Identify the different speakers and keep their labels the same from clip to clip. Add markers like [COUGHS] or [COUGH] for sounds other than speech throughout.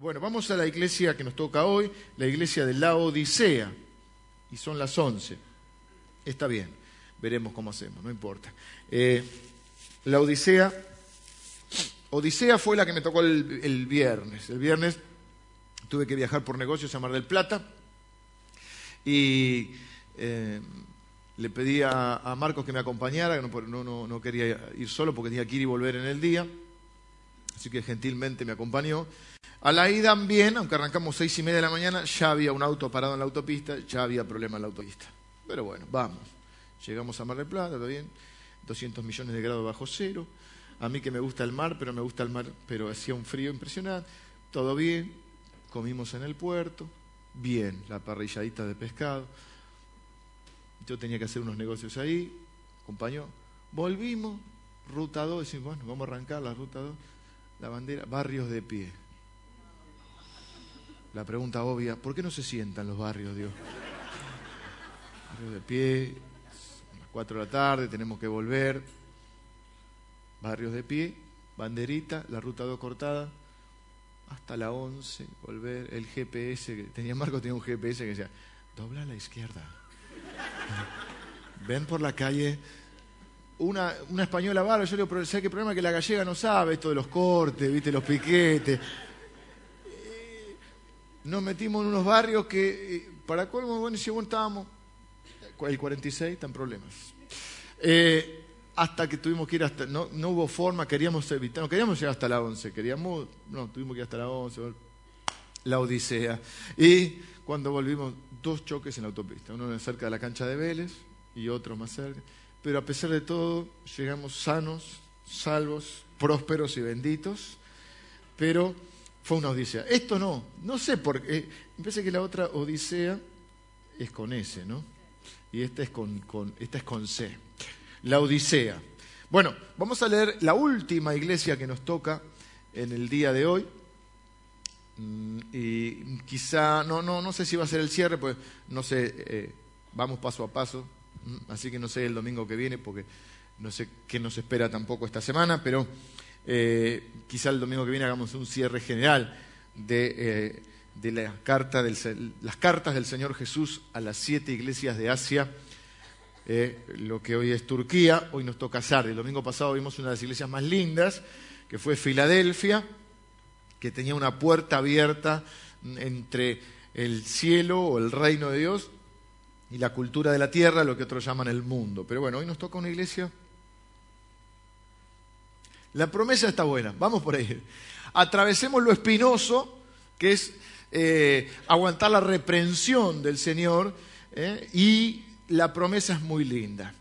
Speaker 1: Bueno, vamos a la iglesia que nos toca hoy, la iglesia de la Odisea, y son las once. Está bien, veremos cómo hacemos, no importa. Eh, la Odisea, Odisea fue la que me tocó el, viernes. El viernes tuve que viajar por negocios a Mar del Plata y eh, le pedí a, Marcos que me acompañara, no, no, no, quería ir solo porque tenía que ir y volver en el día, así que gentilmente me acompañó. A la ida bien, aunque arrancamos seis y media de la mañana, ya había un auto parado en la autopista, ya había problema en la autopista. Pero bueno, vamos. Llegamos a Mar del Plata, todo bien, 200 millones de grados bajo cero. A mí que me gusta el mar, pero me gusta el mar, pero hacía un frío impresionante. Todo bien, comimos en el puerto, bien, la parrilladita de pescado. Yo tenía que hacer unos negocios ahí, acompañó. Volvimos, ruta 2, decimos, bueno, vamos a arrancar la ruta 2, la bandera, barrios de pie. La pregunta obvia, ¿por qué no se sientan los barrios, Dios? Barrios de pie, a las 4 de la tarde, tenemos que volver. Barrios de pie, banderita, la ruta 2 cortada, hasta la 11, volver, el GPS, que tenía Marco tenía un GPS que decía, dobla a la izquierda. Ven por la calle, una, una española barra, yo le digo, ¿sabes qué problema? Que la gallega no sabe esto de los cortes, viste, los piquetes nos metimos en unos barrios que, eh, para colmo, bueno, bueno, estábamos, el 46, están problemas. Eh, hasta que tuvimos que ir hasta, no, no hubo forma, queríamos evitar, no queríamos llegar hasta la 11, queríamos, no, tuvimos que ir hasta la 11, la Odisea. Y cuando volvimos, dos choques en la autopista, uno cerca de la cancha de Vélez y otro más cerca. Pero a pesar de todo, llegamos sanos, salvos, prósperos y benditos, pero fue una odisea. Esto no, no sé por qué. Me parece que la otra odisea es con S, ¿no? Y esta es con, esta es con C. La odisea. Bueno, vamos a leer la última iglesia que nos toca en el día de hoy. Mm, y quizá, no, no, no sé si va a ser el cierre, pues no sé, eh, vamos paso a paso. Mm, así que no sé el domingo que viene, porque no sé qué nos espera tampoco esta semana, pero eh, quizá el domingo que viene hagamos un cierre general de, eh, las cartas del Señor Jesús a las siete iglesias de Asia, eh, lo que hoy es Turquía, hoy nos toca Sardi. El domingo pasado vimos una de las iglesias más lindas, que fue Filadelfia, que tenía una puerta abierta entre el cielo o el reino de Dios y la cultura de la tierra, lo que otros llaman el mundo. Pero bueno, hoy nos toca una iglesia la promesa está buena, vamos por ahí. Atravesemos lo espinoso, que es eh, aguantar la reprensión del Señor, eh, y la promesa es muy linda.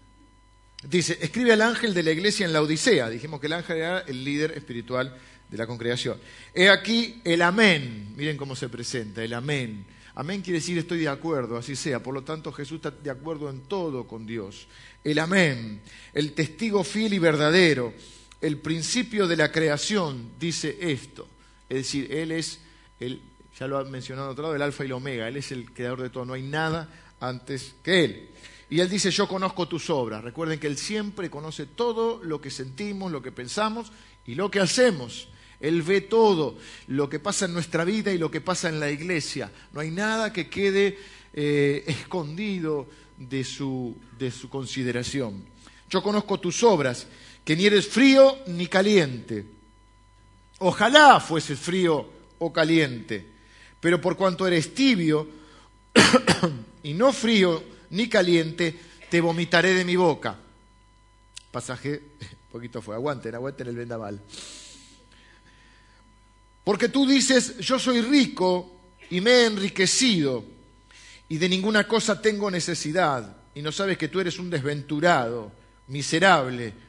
Speaker 1: Dice, escribe al ángel de la iglesia en la Odisea. Dijimos que el ángel era el líder espiritual de la congregación. He aquí el amén. Miren cómo se presenta, el amén. Amén quiere decir estoy de acuerdo, así sea. Por lo tanto, Jesús está de acuerdo en todo con Dios. El amén, el testigo fiel y verdadero el principio de la creación dice esto. Es decir, Él es, el, ya lo ha mencionado otro lado, el alfa y el omega. Él es el creador de todo. No hay nada antes que Él. Y Él dice, yo conozco tus obras. Recuerden que Él siempre conoce todo lo que sentimos, lo que pensamos y lo que hacemos. Él ve todo lo que pasa en nuestra vida y lo que pasa en la iglesia. No hay nada que quede eh, escondido de su, de su consideración. Yo conozco tus obras que ni eres frío ni caliente. Ojalá fuese frío o caliente, pero por cuanto eres tibio [COUGHS] y no frío ni caliente, te vomitaré de mi boca. Pasaje, [LAUGHS] poquito fue, aguanten, aguanten el vendaval. Porque tú dices, yo soy rico y me he enriquecido y de ninguna cosa tengo necesidad, y no sabes que tú eres un desventurado, miserable,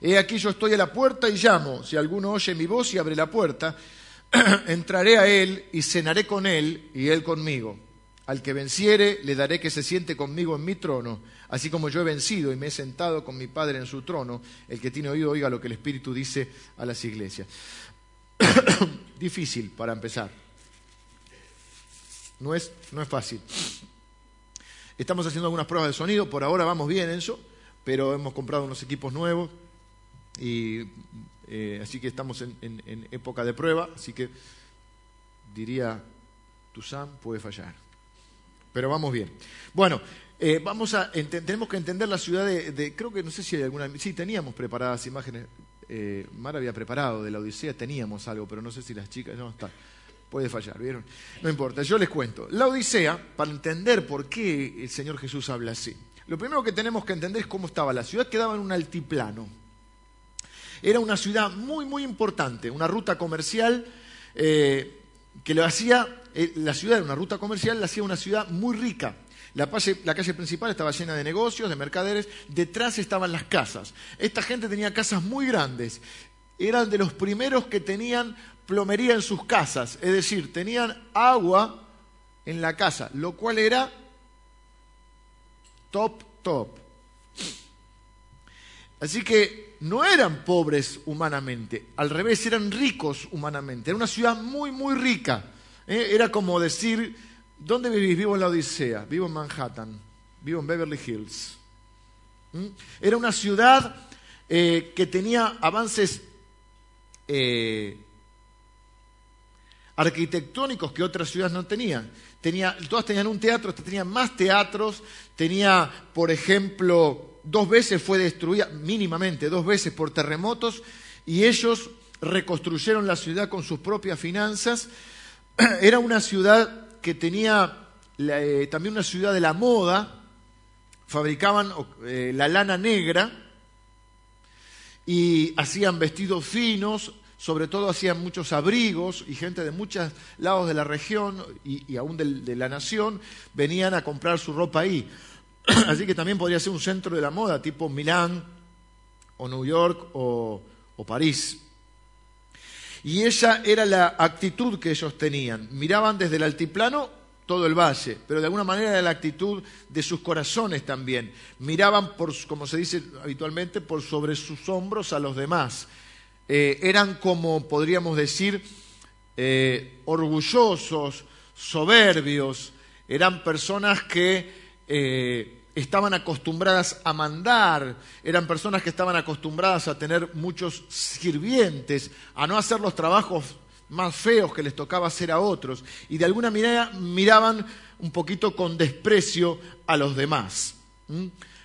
Speaker 1: He aquí yo estoy a la puerta y llamo. Si alguno oye mi voz y abre la puerta, [CLEARS THROAT] entraré a él y cenaré con él y él conmigo. Al que venciere le daré que se siente conmigo en mi trono, así como yo he vencido y me he sentado con mi Padre en su trono. El que tiene oído oiga lo que el Espíritu dice a las iglesias. [CLEARS THROAT] Difícil para empezar. No es, no es fácil. Estamos haciendo algunas pruebas de sonido, por ahora vamos bien en eso, pero hemos comprado unos equipos nuevos y eh, así que estamos en, época de prueba, así que diría, tu Sam puede fallar. Pero vamos bien. Bueno, eh, vamos a tenemos que entender la ciudad de, creo que no sé si hay alguna, sí teníamos preparadas imágenes. Eh, Mar había preparado de la Odisea, teníamos algo, pero no sé si las chicas no está. Puede fallar, ¿vieron? No importa, yo les cuento. La Odisea, para entender por qué el Señor Jesús habla así, lo primero que tenemos que entender es cómo estaba. La ciudad quedaba en un altiplano. Era una ciudad muy, muy importante, una ruta comercial eh, que lo hacía, eh, la ciudad era una ruta comercial, la hacía una ciudad muy rica. La la calle, principal estaba llena de negocios, de mercaderes, detrás estaban las casas. Esta gente tenía casas muy grandes, eran de los primeros que tenían plomería en sus casas, es decir, tenían agua en la casa, lo cual era top, top. Así que no eran pobres humanamente, al revés, eran ricos humanamente. Era una ciudad muy, muy rica. ¿eh? Era como decir, ¿dónde vivís? Vivo en la Odisea, vivo en Manhattan, vivo en Beverly Hills. Era una ciudad eh, que tenía avances eh, arquitectónicos que otras ciudades no tenían. Tenía, todas tenían un teatro, tenían más teatros, tenía, por ejemplo, dos veces fue destruida, mínimamente dos veces por terremotos, y ellos reconstruyeron la ciudad con sus propias finanzas. [CLEARS THROAT] Era una ciudad que tenía eh, también una ciudad de la moda, fabricaban eh, la lana negra y hacían vestidos finos, sobre todo hacían muchos abrigos y gente de muchos lados de la región y, aún de la nación venían a comprar su ropa ahí. [CLEARS THROAT] Así que también podría ser un centro de la moda, tipo Milán o New York o, París. Y esa era la actitud que ellos tenían. Miraban desde el altiplano todo el valle, pero de alguna manera era la actitud de sus corazones también. Miraban, por, como se dice habitualmente, por sobre sus hombros a los demás. Eh, eran como, podríamos decir, eh, orgullosos, soberbios, eran personas que eh, estaban acostumbradas a mandar, eran personas que estaban acostumbradas a tener muchos sirvientes, a no hacer los trabajos más feos que les tocaba hacer a otros, y de alguna manera miraban un poquito con desprecio a los demás.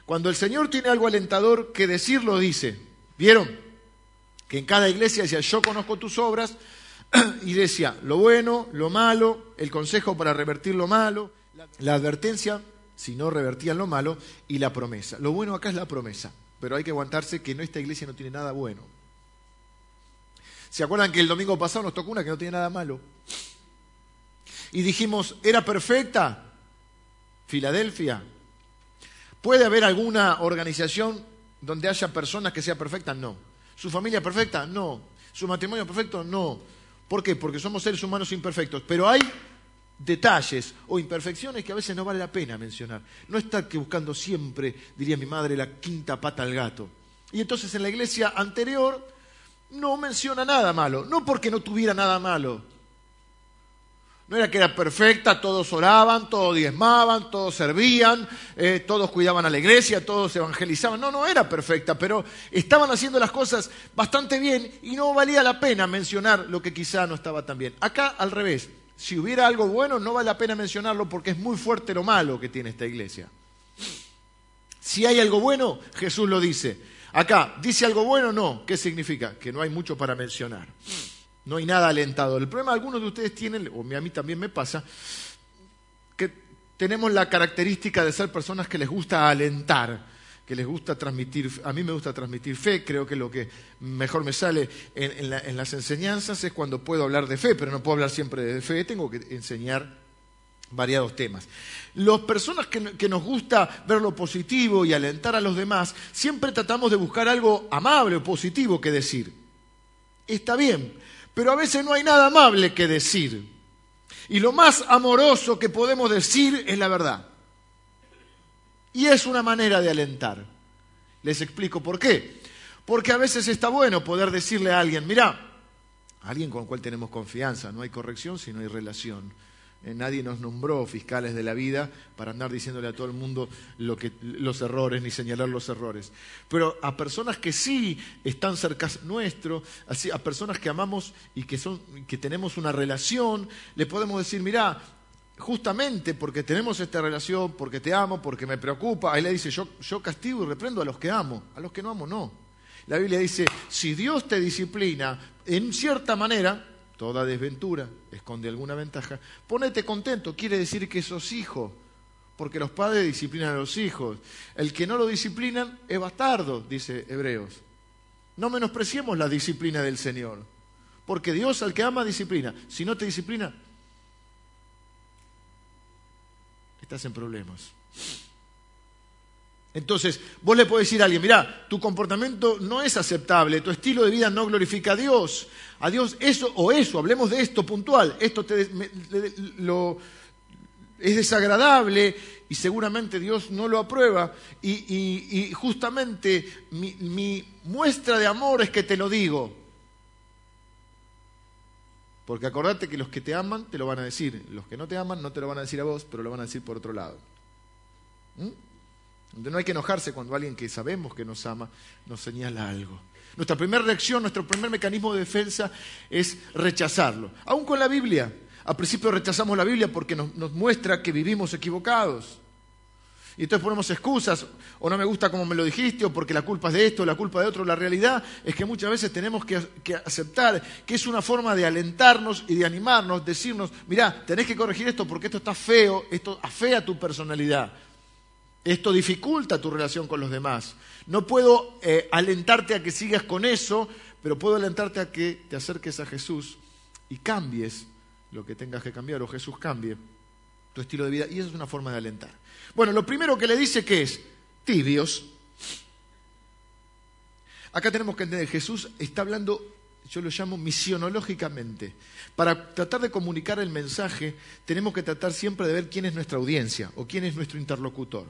Speaker 1: Cuando el Señor tiene algo alentador que decir, lo dice. ¿Vieron? Que en cada iglesia decía, yo conozco tus obras, [CLEARS THROAT] y decía lo bueno, lo malo, el consejo para revertir lo malo, la advertencia si no revertían lo malo, y la promesa. Lo bueno acá es la promesa, pero hay que aguantarse que no, esta iglesia no tiene nada bueno. ¿Se acuerdan que el domingo pasado nos tocó una que no tiene nada malo? Y dijimos, ¿era perfecta? Filadelfia. ¿Puede haber alguna organización donde haya personas que sean perfectas? No. ¿Su familia perfecta? No. ¿Su matrimonio perfecto? No. ¿Por qué? Porque somos seres humanos imperfectos. Pero hay detalles o imperfecciones que a veces no vale la pena mencionar. No estar que buscando siempre, diría mi madre, la quinta pata al gato. Y entonces en la iglesia anterior no menciona nada malo, no porque no tuviera nada malo. No era que era perfecta, todos oraban, todos diezmaban, todos servían, eh, todos cuidaban a la iglesia, todos evangelizaban. No, no era perfecta, pero estaban haciendo las cosas bastante bien y no valía la pena mencionar lo que quizá no estaba tan bien. Acá al revés, si hubiera algo bueno, no vale la pena mencionarlo porque es muy fuerte lo malo que tiene esta iglesia. Si hay algo bueno, Jesús lo dice. Acá, ¿dice algo bueno? No. ¿Qué significa? Que no hay mucho para mencionar. No hay nada alentado. El problema, algunos de ustedes tienen, o a mí también me pasa, que tenemos la característica de ser personas que les gusta alentar que les gusta transmitir, a mí me gusta transmitir fe, creo que lo que mejor me sale en, las enseñanzas es cuando puedo hablar de fe, pero no puedo hablar siempre de fe, tengo que enseñar variados temas. Las personas que, que, nos gusta ver lo positivo y alentar a los demás, siempre tratamos de buscar algo amable o positivo que decir. Está bien, Pero a veces no hay nada amable que decir. Y lo más amoroso que podemos decir es la verdad. Y es una manera de alentar. Les explico por qué. Porque a veces está bueno poder decirle a alguien, mira, alguien con el cual tenemos confianza, no hay corrección si no hay relación. Eh, nadie nos nombró fiscales de la vida para andar diciéndole a todo el mundo los errores ni señalar los errores. Pero a personas que sí están cerca nuestro, a personas que amamos y que, son, que tenemos una relación, le podemos decir, mira, justamente porque tenemos esta relación, porque te amo, porque me preocupa, ahí le dice, yo, castigo y reprendo a los que amo, a los que no amo no. La Biblia dice, si Dios te disciplina en cierta manera, Toda desventura esconde alguna ventaja. Ponete contento, quiere decir que sos hijo, porque los padres disciplinan a los hijos. El que no lo disciplinan es bastardo, dice Hebreos. No menospreciemos la disciplina del Señor, porque Dios al que ama disciplina. Si no te disciplina, estás en problemas. Entonces, vos le podés decir a alguien, mira, tu comportamiento no es aceptable, tu estilo de vida no glorifica a Dios. A Dios eso o eso, hablemos de esto puntual, esto te, lo, es desagradable y seguramente Dios no lo aprueba. Y, justamente mi muestra de amor es que te lo digo. Porque acordate que los que te aman te lo van a decir, los que no te aman no te lo van a decir a vos, pero lo van a decir por otro lado. ¿Mm? No hay que enojarse cuando alguien que sabemos que nos ama nos señala algo. Nuestra primera reacción, nuestro primer mecanismo de defensa es rechazarlo. Aún con la Biblia. Al principio rechazamos la Biblia porque nos, muestra que vivimos equivocados. Y entonces ponemos excusas, o no me gusta como me lo dijiste, o porque la culpa es de esto, o la culpa de otro. La realidad es que muchas veces tenemos que, que, aceptar que es una forma de alentarnos y de animarnos, decirnos, mirá, tenés que corregir esto porque esto está feo, esto afea tu personalidad. Esto dificulta tu relación con los demás. No puedo eh, alentarte a que sigas con eso, pero puedo alentarte a que te acerques a Jesús y cambies lo que tengas que cambiar, o Jesús cambie tu estilo de vida. Y esa es una forma de alentar. Bueno, lo primero que le dice que es tibios. Acá tenemos que entender, Jesús está hablando, yo lo llamo misionológicamente. Para tratar de comunicar el mensaje, tenemos que tratar siempre de ver quién es nuestra audiencia o quién es nuestro interlocutor.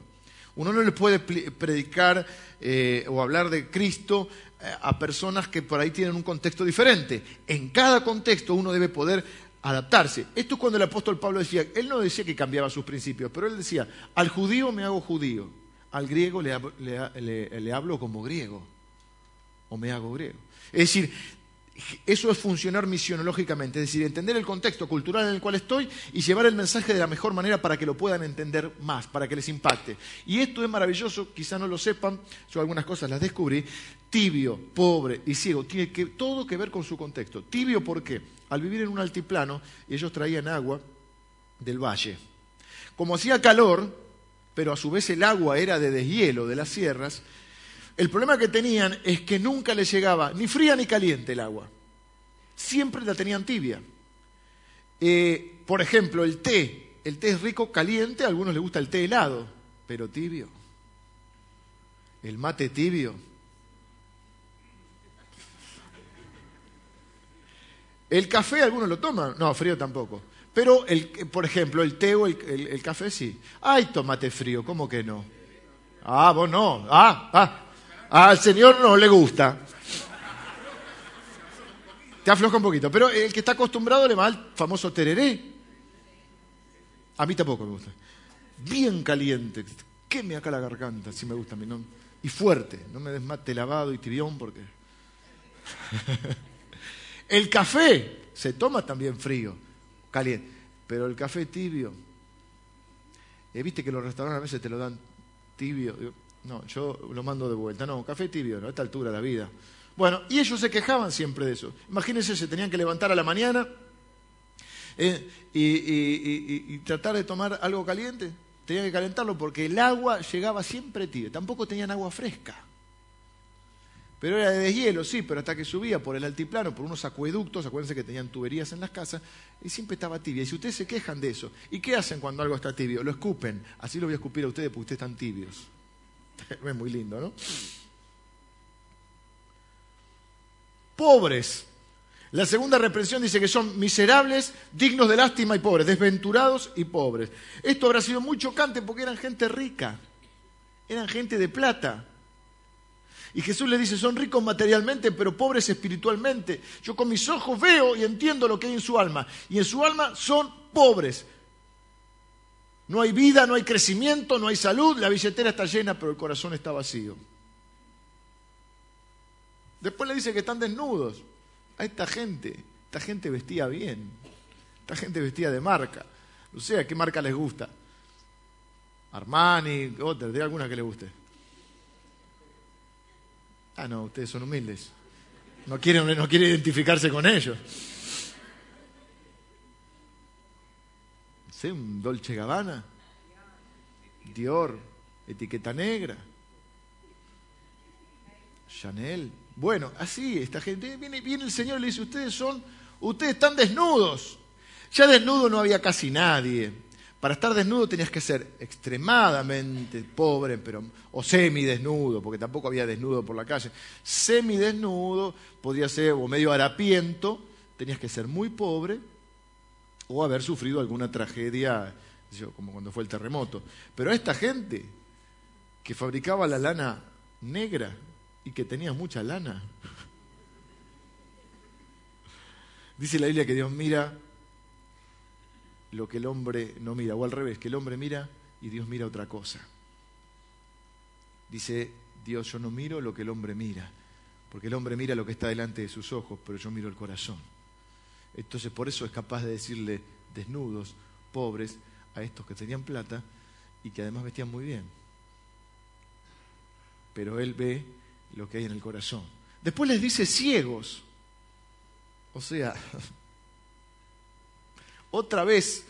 Speaker 1: Uno no le puede predicar eh, o hablar de Cristo eh, a personas que por ahí tienen un contexto diferente. En cada contexto uno debe poder adaptarse. Esto es cuando el apóstol Pablo decía, él no decía que cambiaba sus principios, pero él decía, al judío me hago judío, al griego le, hablo como griego, o me hago griego. Es decir, eso es funcionar misionológicamente, es decir, entender el contexto cultural en el cual estoy y llevar el mensaje de la mejor manera para que lo puedan entender más, para que les impacte. Y esto es maravilloso, quizá no lo sepan, yo algunas cosas las descubrí. Tibio, pobre y ciego, tiene que, todo que ver con su contexto. Tibio, ¿por qué? Al vivir en un altiplano, ellos traían agua del valle. Como hacía calor, pero a su vez el agua era de deshielo de las sierras, el problema que tenían es que nunca les llegaba ni fría ni caliente el agua. Siempre la tenían tibia. Eh, por ejemplo, el té. El té es rico caliente, a algunos les gusta el té helado, pero tibio. El mate tibio. El café algunos lo toman, no, frío tampoco. Pero, el, por ejemplo, el té o el, el café sí. Ay, tomate frío, ¿cómo que no? Ah, vos no. Ah, ah, al Señor no le gusta. Te afloja un poquito. Pero el que está acostumbrado le va al famoso tereré. A mí tampoco me gusta. Bien caliente. Queme acá la garganta, si me gusta a mí. Y fuerte. No me desmate lavado y tibión porque... [LAUGHS] el café se toma también frío, caliente. Pero el café tibio... Eh, Viste que los restaurantes a veces te lo dan tibio. No, yo lo mando de vuelta. No, café tibio, ¿no? a esta altura de la vida. Bueno, y ellos se quejaban siempre de eso. Imagínense, se tenían que levantar a la mañana eh, y, tratar de tomar algo caliente. Tenían que calentarlo porque el agua llegaba siempre tibia. Tampoco tenían agua fresca. Pero era de deshielo, sí, pero hasta que subía por el altiplano, por unos acueductos, acuérdense que tenían tuberías en las casas, y siempre estaba tibia. Y si ustedes se quejan de eso, ¿y qué hacen cuando algo está tibio? Lo escupen. Así lo voy a escupir a ustedes porque ustedes están tibios. [LAUGHS] Es muy lindo, ¿no? Pobres. La segunda reprensión dice que son miserables, dignos de lástima y pobres, desventurados y pobres. Esto habrá sido muy chocante porque eran gente rica, eran gente de plata. Y Jesús le dice, son ricos materialmente, pero pobres espiritualmente. Yo con mis ojos veo y entiendo lo que hay en su alma. Y en su alma son pobres. No hay vida, no hay crecimiento, no hay salud, la billetera está llena, pero el corazón está vacío. Después le dice que están desnudos a esta gente. Esta gente vestía bien. Esta gente vestía de marca. No sé, ¿a qué marca les gusta? Armani, otra, de alguna que le guste. Ah, no, ustedes son humildes. No quieren, no identificarse con ellos. sé, un Dolce Gabbana, Dior, etiqueta negra, Chanel. Bueno, así esta gente, viene, viene el Señor y le dice, ustedes son, ustedes están desnudos. Ya desnudo no había casi nadie. Para estar desnudo tenías que ser extremadamente pobre, pero, o semidesnudo, porque tampoco había desnudo por la calle. Semidesnudo, podía ser, o medio harapiento, tenías que ser muy pobre o haber sufrido alguna tragedia, como cuando fue el terremoto. Pero esta gente que fabricaba la lana negra, y que tenías mucha lana. [LAUGHS] Dice la Biblia que Dios mira lo que el hombre no mira, o al revés, que el hombre mira y Dios mira otra cosa. Dice Dios, yo no miro lo que el hombre mira, porque el hombre mira lo que está delante de sus ojos, pero yo miro el corazón. Entonces por eso es capaz de decirle desnudos, pobres, a estos que tenían plata y que además vestían muy bien. Pero Él ve lo que hay en el corazón. Después les dice ciegos. O sea, [LAUGHS] otra vez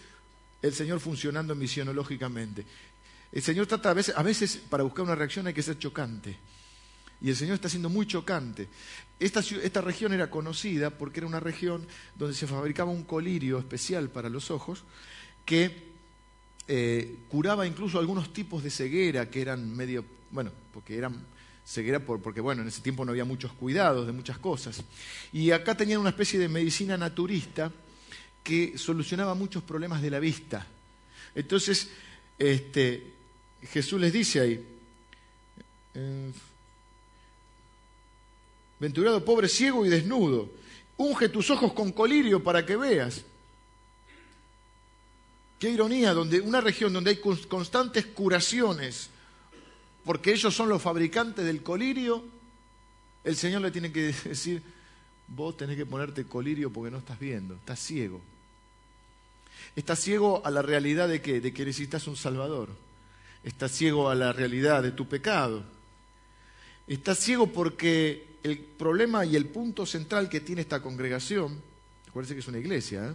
Speaker 1: el Señor funcionando misionológicamente. El Señor trata a veces, a veces para buscar una reacción hay que ser chocante. Y el Señor está siendo muy chocante. Esta, esta, región era conocida porque era una región donde se fabricaba un colirio especial para los ojos que eh, curaba incluso algunos tipos de ceguera que eran medio, bueno, porque eran ceguera porque, bueno, en ese tiempo no había muchos cuidados de muchas cosas. Y acá tenían una especie de medicina naturista que solucionaba muchos problemas de la vista. Entonces, este, Jesús les dice ahí, eh, venturado pobre, ciego y desnudo, unge tus ojos con colirio para que veas. Qué ironía, donde una región donde hay constantes curaciones, porque ellos son los fabricantes del colirio, el Señor le tiene que decir, vos tenés que ponerte colirio porque no estás viendo, estás ciego. Estás ciego a la realidad de que, de que necesitas un Salvador. Estás ciego a la realidad de tu pecado. Estás ciego porque el problema y el punto central que tiene esta congregación, acuérdense que es una iglesia, ¿eh?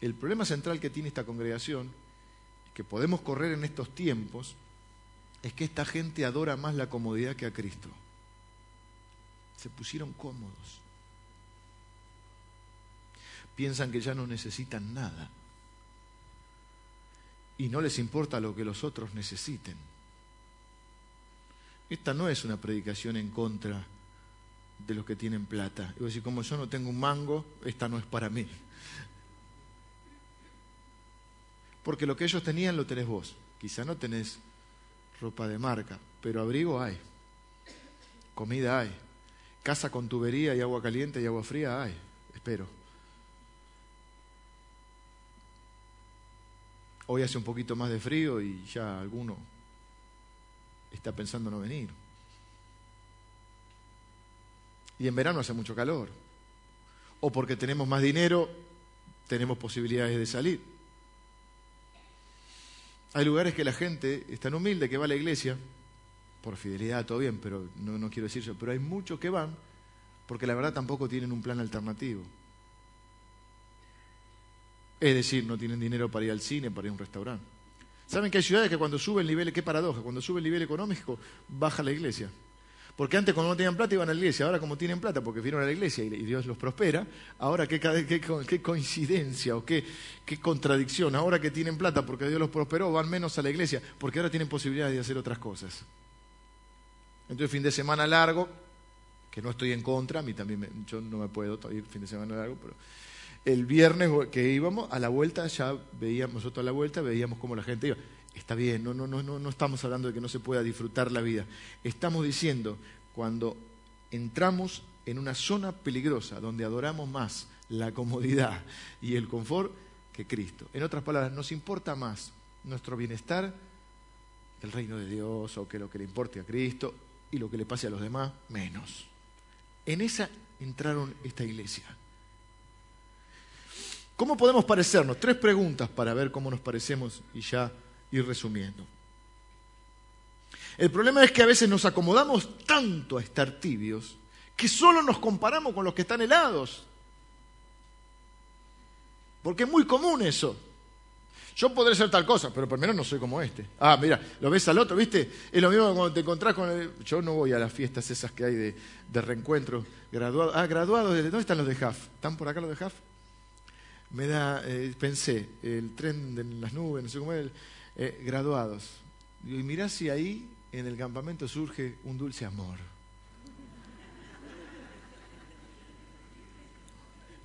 Speaker 1: el problema central que tiene esta congregación, que podemos correr en estos tiempos, es que esta gente adora más la comodidad que a Cristo. Se pusieron cómodos. Piensan que ya no necesitan nada. Y no les importa lo que los otros necesiten. Esta no es una predicación en contra de los que tienen plata. Y decir, como yo no tengo un mango, esta no es para mí. Porque lo que ellos tenían lo tenés vos. Quizá no tenés ropa de marca, pero abrigo hay, comida hay, casa con tubería y agua caliente y agua fría hay, espero. Hoy hace un poquito más de frío y ya alguno está pensando no venir. Y en verano hace mucho calor. O porque tenemos más dinero, tenemos posibilidades de salir. Hay lugares que la gente es tan humilde que va a la iglesia, por fidelidad, todo bien, pero no, no quiero decir eso, pero hay muchos que van porque la verdad tampoco tienen un plan alternativo. Es decir, no tienen dinero para ir al cine, para ir a un restaurante. ¿Saben que hay ciudades que cuando sube el nivel, qué paradoja, cuando sube el nivel económico, baja la iglesia? Porque antes cuando no tenían plata iban a la iglesia, ahora como tienen plata porque vieron a la iglesia y Dios los prospera, ahora qué, qué, coincidencia o qué, qué, contradicción, ahora que tienen plata porque Dios los prosperó van menos a la iglesia porque ahora tienen posibilidad de hacer otras cosas. Entonces fin de semana largo, que no estoy en contra, a mí también, yo no me puedo ir fin de semana largo, pero el viernes que íbamos, a la vuelta ya veíamos, nosotros a la vuelta veíamos cómo la gente iba. Está bien, no, no, no, no, estamos hablando de que no se pueda disfrutar la vida. Estamos diciendo, cuando entramos en una zona peligrosa, donde adoramos más la comodidad y el confort que Cristo. En otras palabras, nos importa más nuestro bienestar el reino de Dios o que lo que le importe a Cristo y lo que le pase a los demás, menos. En esa entraron esta iglesia. ¿Cómo podemos parecernos? Tres preguntas para ver cómo nos parecemos y ya ir resumiendo. El problema es que a veces nos acomodamos tanto a estar tibios que solo nos comparamos con los que están helados. Porque es muy común eso. Yo podré ser tal cosa, pero menos no soy como este. Ah, mira, lo ves al otro, ¿viste? Es lo mismo cuando te encontrás con el... Yo no voy a las fiestas esas que hay de, reencuentro. Graduado. Ah, graduados. ¿Dónde están los de HAF? ¿Están por acá los de HAF? Me da... Eh, pensé, el tren de las nubes, no sé cómo es, eh, graduados. Y mirá si ahí en el campamento surge un dulce amor.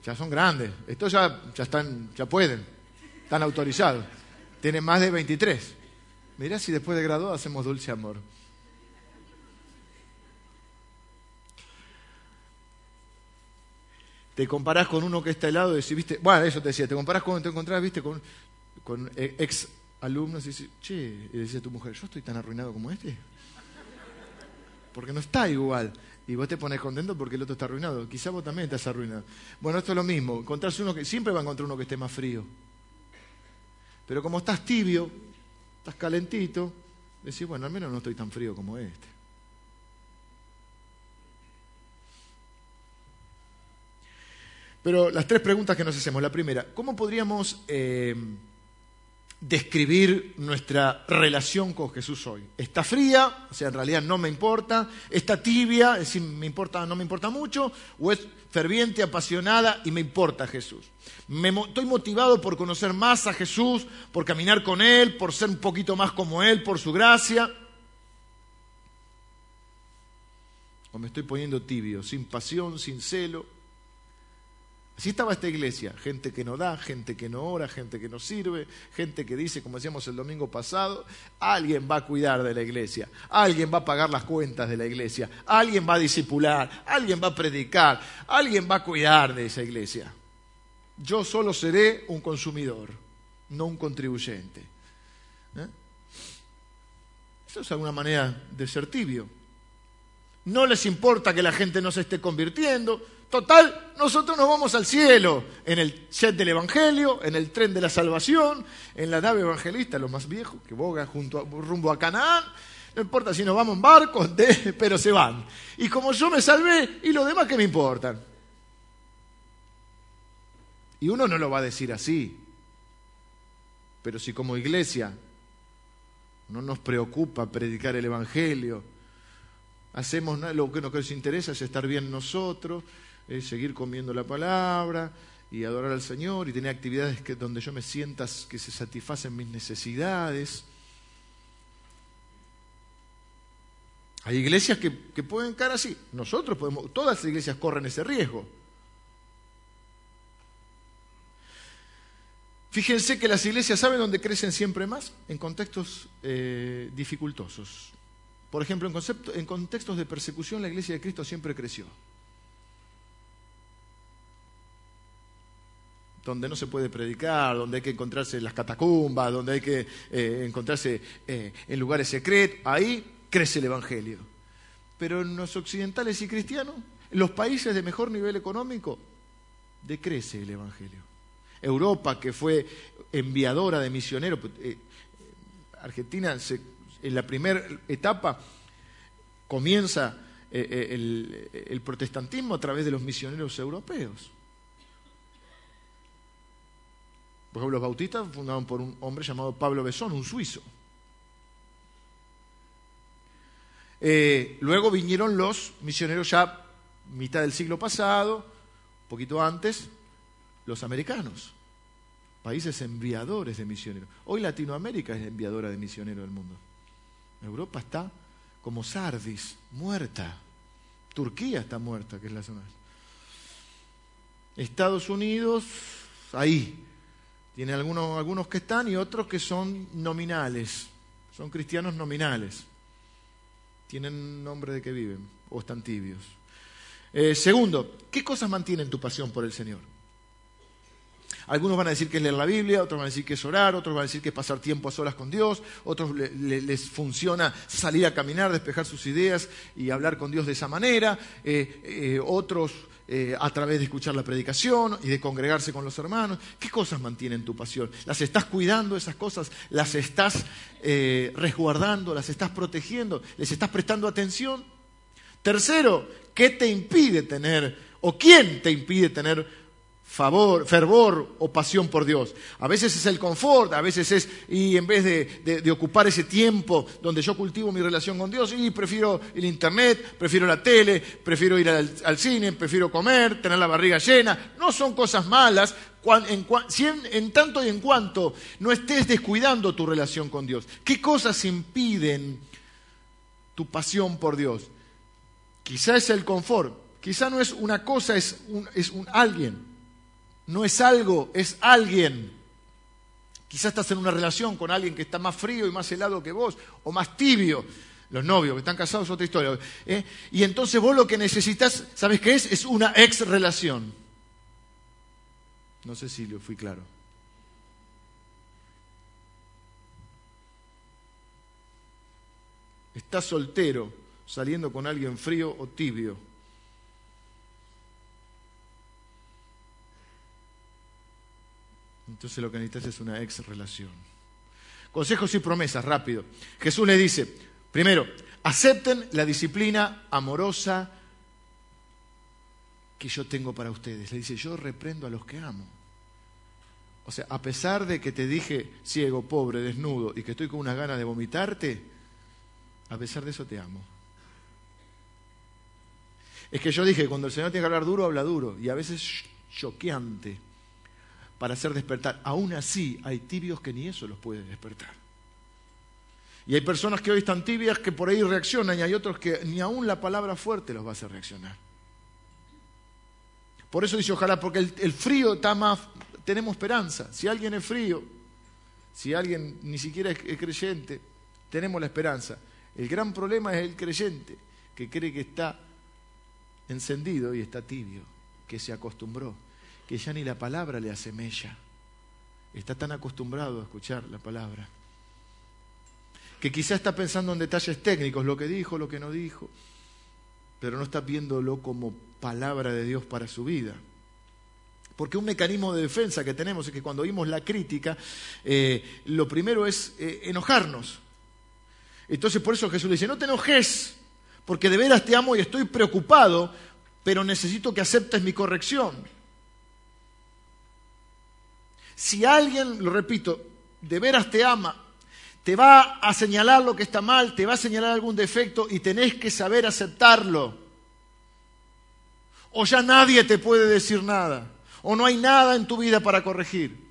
Speaker 1: Ya son grandes. Estos ya, ya están, ya pueden están autorizados. Tiene más de 23. Mirá si después de graduado hacemos dulce amor. Te comparás con uno que está helado y decís, viste, bueno, eso te decía, te comparás con, te encontrás, viste, con, con ex alumnos y dices, che, y decía tu mujer, yo estoy tan arruinado como este. Porque no está igual. Y vos te pones contento porque el otro está arruinado. Quizá vos también estás arruinado. Bueno, esto es lo mismo. Encontrás uno que siempre va a encontrar uno que esté más frío. Pero como estás tibio, estás calentito, decís, bueno, al menos no estoy tan frío como este. Pero las tres preguntas que nos hacemos. La primera, ¿cómo podríamos eh, describir nuestra relación con Jesús hoy. Está fría, o sea, en realidad no me importa, está tibia, es decir, me importa, no me importa mucho, o es ferviente, apasionada y me importa Jesús. estoy motivado por conocer más a Jesús, por caminar con Él, por ser un poquito más como Él, por su gracia. O me estoy poniendo tibio, sin pasión, sin celo. Así estaba esta iglesia, gente que no da, gente que no ora, gente que no sirve, gente que dice, como decíamos el domingo pasado, alguien va a cuidar de la iglesia, alguien va a pagar las cuentas de la iglesia, alguien va a discipular, alguien va a predicar, alguien va a cuidar de esa iglesia. Yo solo seré un consumidor, no un contribuyente. ¿Eh? Eso es alguna manera de ser tibio. No les importa que la gente no se esté convirtiendo, Total, nosotros nos vamos al cielo, en el jet del Evangelio, en el tren de la salvación, en la nave evangelista, lo más viejo, que boga junto rumbo a Canaán. No importa si nos vamos en barco, [LAUGHS] pero se van. Y como yo me salvé, y los demás que me importan. Y uno no lo va a decir así. Pero si como iglesia no nos preocupa predicar el Evangelio, hacemos lo que nos interesa es estar bien nosotros, es seguir comiendo la palabra y adorar al Señor y tener actividades que, donde yo me sienta que se satisfacen mis necesidades. Hay iglesias que, que pueden caer así. Nosotros podemos, todas las iglesias corren ese riesgo. Fíjense que las iglesias saben dónde crecen siempre más, en contextos eh, dificultosos. Por ejemplo, en, en contextos de persecución la iglesia de Cristo siempre creció. donde no se puede predicar, donde hay que encontrarse en las catacumbas, donde hay que eh, encontrarse eh, en lugares secretos, ahí crece el Evangelio. Pero en los occidentales y cristianos, en los países de mejor nivel económico, decrece el Evangelio. Europa, que fue enviadora de misioneros, pues, eh, Argentina en la primera etapa comienza el protestantismo a través de los misioneros europeos. Por ejemplo, los bautistas fundaron por un hombre llamado Pablo Besón, un suizo. Eh, luego vinieron los misioneros ya mitad del siglo pasado, un poquito antes, los americanos, países enviadores de misioneros. Hoy Latinoamérica es enviadora de misioneros del mundo. Europa está como Sardis, muerta. Turquía está muerta, que es la zona. Estados Unidos, ahí. Tiene algunos, algunos que están y otros que son nominales. Son cristianos nominales. Tienen nombre de que viven o están tibios. Eh, segundo, ¿qué cosas mantienen tu pasión por el Señor? Algunos van a decir que es leer la Biblia, otros van a decir que es orar, otros van a decir que es pasar tiempo a solas con Dios, otros les funciona salir a caminar, despejar sus ideas y hablar con Dios de esa manera, eh, eh, otros a través de escuchar la predicación y de congregarse con los hermanos. ¿Qué cosas mantienen tu pasión? ¿Las estás cuidando esas cosas? ¿Las estás resguardando? ¿Las estás protegiendo? ¿Les estás prestando atención? Tercero, ¿qué te impide tener o quién te impide tener favor, fervor o pasión por Dios? A veces es el confort, a veces es, y en vez de, ocupar ese tiempo donde yo cultivo mi relación con Dios, y prefiero el internet, prefiero la tele, prefiero ir al, cine, prefiero comer, tener la barriga llena. No son cosas malas, en, en, tanto y en cuanto no estés descuidando tu relación con Dios. ¿Qué cosas impiden tu pasión por Dios? Quizá es el confort, quizá no es una cosa, es es un alguien. No es algo, es alguien. Quizá estás en una relación con alguien que está más frío y más helado que vos, o más tibio. Los novios que están casados es otra historia. ¿eh? Y entonces vos lo que necesitas, ¿sabes qué es? Es una ex relación. No sé si fui claro. Estás soltero saliendo con alguien frío o tibio. Entonces lo que necesitas es una ex relación. Consejos y promesas, rápido. Jesús le dice, primero, acepten la disciplina amorosa que yo tengo para ustedes. Le dice, yo reprendo a los que amo. O sea, a pesar de que te dije ciego, pobre, desnudo y que estoy con una gana de vomitarte, a pesar de eso te amo. Es que yo dije, cuando el Señor tiene que hablar duro, habla duro. Y a veces choqueante para hacer despertar. Aún así, hay tibios que ni eso los puede despertar. Y hay personas que hoy están tibias que por ahí reaccionan y hay otros que ni aún la palabra fuerte los va a hacer reaccionar. Por eso dice ojalá, porque el, frío está más, tenemos esperanza. Si alguien es frío, si alguien ni siquiera es creyente, tenemos la esperanza. El gran problema es el creyente, que cree que está encendido y está tibio, que se acostumbró, que ya ni la palabra le asemella. Está tan acostumbrado a escuchar la palabra, que quizá está pensando en detalles técnicos, lo que dijo, lo que no dijo, pero no está viéndolo como palabra de Dios para su vida. Porque un mecanismo de defensa que tenemos es que cuando oímos la crítica, eh, lo primero es eh, enojarnos. Entonces por eso Jesús le dice, no te enojes, porque de veras te amo y estoy preocupado, pero necesito que aceptes mi corrección. Si alguien, lo repito, de veras te ama, te va a señalar lo que está mal, te va a señalar algún defecto y tenés que saber aceptarlo. O ya nadie te puede decir nada, o no hay nada en tu vida para corregir.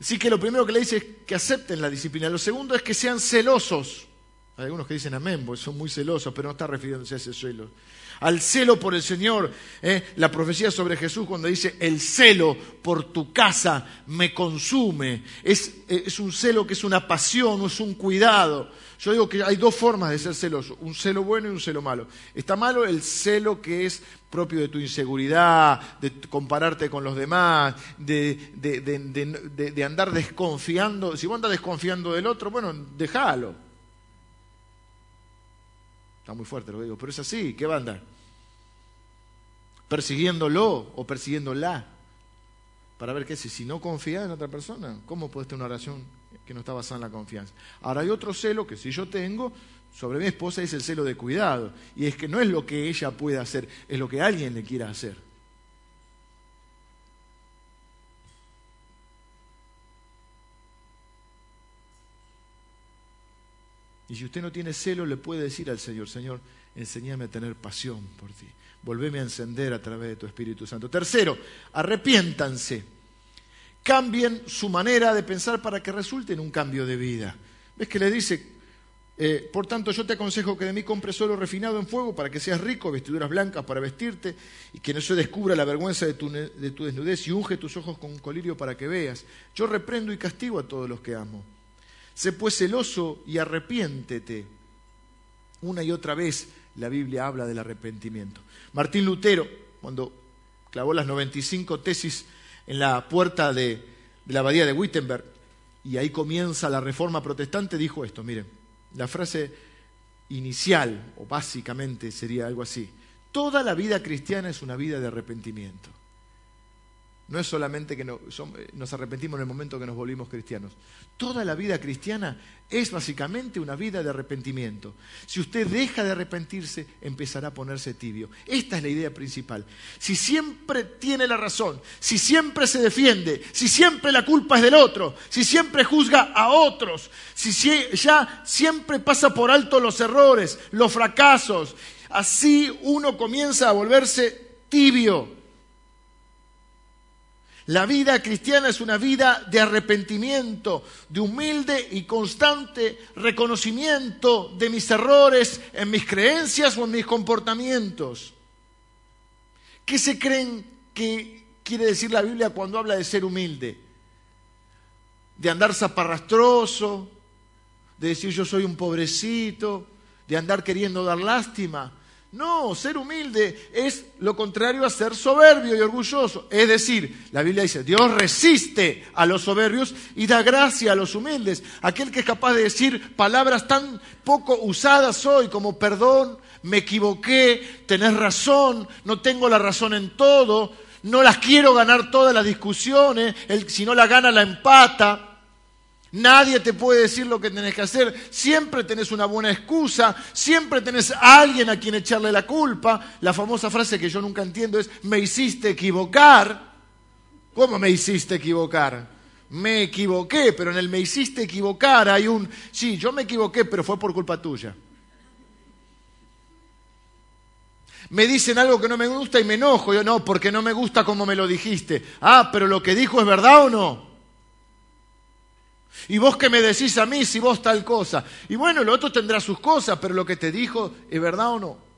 Speaker 1: Así que lo primero que le dice es que acepten la disciplina. Lo segundo es que sean celosos. Hay algunos que dicen amén, porque son muy celosos, pero no está refiriéndose a ese celo. Al celo por el Señor. ¿eh? La profecía sobre Jesús cuando dice, el celo por tu casa me consume. Es, es un celo que es una pasión, es un cuidado. Yo digo que hay dos formas de ser celoso, un celo bueno y un celo malo. Está malo el celo que es propio de tu inseguridad, de compararte con los demás, de, de, de andar desconfiando. Si vos andas desconfiando del otro, bueno, déjalo Está muy fuerte lo digo, pero es así. ¿Qué va a andar? Persiguiéndolo o persiguiéndola. Para ver qué si, si no confía en otra persona, ¿cómo puede tener una relación que no está basada en la confianza? Ahora hay otro celo que si yo tengo sobre mi esposa es el celo de cuidado. Y es que no es lo que ella puede hacer, es lo que alguien le quiera hacer. Y si usted no tiene celo, le puede decir al Señor, Señor, enséñame a tener pasión por ti. Volveme a encender a través de tu Espíritu Santo. Tercero, arrepiéntanse. Cambien su manera de pensar para que resulte en un cambio de vida. ¿Ves que le dice, Eh, por tanto, yo te aconsejo que de mí compres oro refinado en fuego para que seas rico, vestiduras blancas para vestirte y que no se descubra la vergüenza de tu, de tu desnudez y unge tus ojos con un colirio para que veas. Yo reprendo y castigo a todos los que amo. Sé pues celoso y arrepiéntete. Una y otra vez la Biblia habla del arrepentimiento. Martín Lutero, cuando clavó las 95 tesis en la puerta de, de la abadía de Wittenberg, y ahí comienza la reforma protestante, dijo esto, miren, la frase inicial, o básicamente sería algo así, toda la vida cristiana es una vida de arrepentimiento. No es solamente que nos arrepentimos en el momento que nos volvimos cristianos. Toda la vida cristiana es básicamente una vida de arrepentimiento. Si usted deja de arrepentirse, empezará a ponerse tibio. Esta es la idea principal. Si siempre tiene la razón, si siempre se defiende, si siempre la culpa es del otro, si siempre juzga a otros, si ya siempre pasa por alto los errores, los fracasos, así uno comienza a volverse tibio la vida cristiana es una vida de arrepentimiento, de humilde y constante reconocimiento de mis errores en mis creencias o en mis comportamientos. ¿Qué se creen que quiere decir la Biblia cuando habla de ser humilde? De andar zaparrastroso, de decir yo soy un pobrecito, de andar queriendo dar lástima. No, ser humilde es lo contrario a ser soberbio y orgulloso. Es decir, la Biblia dice, Dios resiste a los soberbios y da gracia a los humildes. Aquel que es capaz de decir palabras tan poco usadas hoy como perdón, me equivoqué, tenés razón, no tengo la razón en todo, no las quiero ganar todas las discusiones, si no la gana la empata. Nadie te puede decir lo que tenés que hacer. Siempre tenés una buena excusa. Siempre tenés a alguien a quien echarle la culpa. La famosa frase que yo nunca entiendo es, me hiciste equivocar. ¿Cómo me hiciste equivocar? Me equivoqué, pero en el me hiciste equivocar hay un, sí, yo me equivoqué, pero fue por culpa tuya. Me dicen algo que no me gusta y me enojo. Yo no, porque no me gusta como me lo dijiste. Ah, pero lo que dijo es verdad o no. Y vos que me decís a mí si vos tal cosa. Y bueno, el otro tendrá sus cosas, pero lo que te dijo es verdad o no.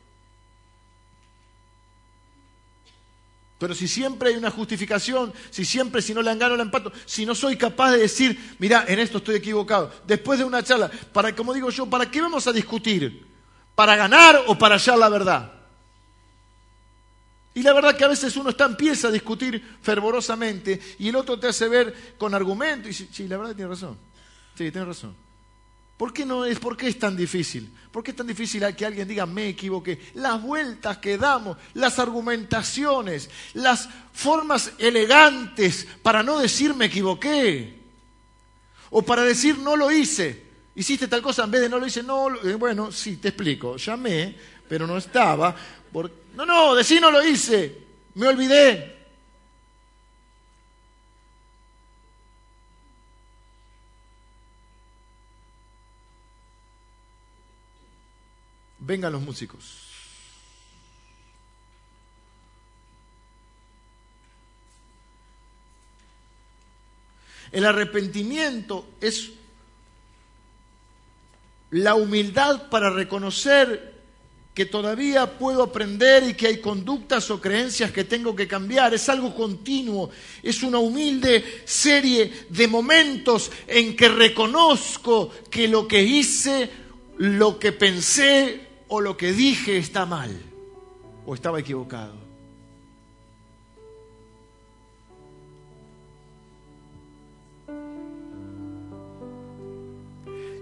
Speaker 1: Pero si siempre hay una justificación, si siempre si no le engano la empato, si no soy capaz de decir, mira, en esto estoy equivocado, después de una charla, para como digo yo, ¿para qué vamos a discutir? ¿Para ganar o para hallar la verdad? Y la verdad que a veces uno está empieza a discutir fervorosamente y el otro te hace ver con argumentos y sí, la verdad tiene razón. Sí, tiene razón. ¿Por qué, no es, ¿Por qué es tan difícil? ¿Por qué es tan difícil que alguien diga me equivoqué? Las vueltas que damos, las argumentaciones, las formas elegantes para no decir me equivoqué. O para decir no lo hice. Hiciste tal cosa en vez de no lo hice. No, eh, bueno, sí, te explico. Llamé, pero no estaba. No, no, decí no lo hice, me olvidé. Vengan los músicos. El arrepentimiento es la humildad para reconocer que todavía puedo aprender y que hay conductas o creencias que tengo que cambiar. Es algo continuo, es una humilde serie de momentos en que reconozco que lo que hice, lo que pensé o lo que dije está mal o estaba equivocado.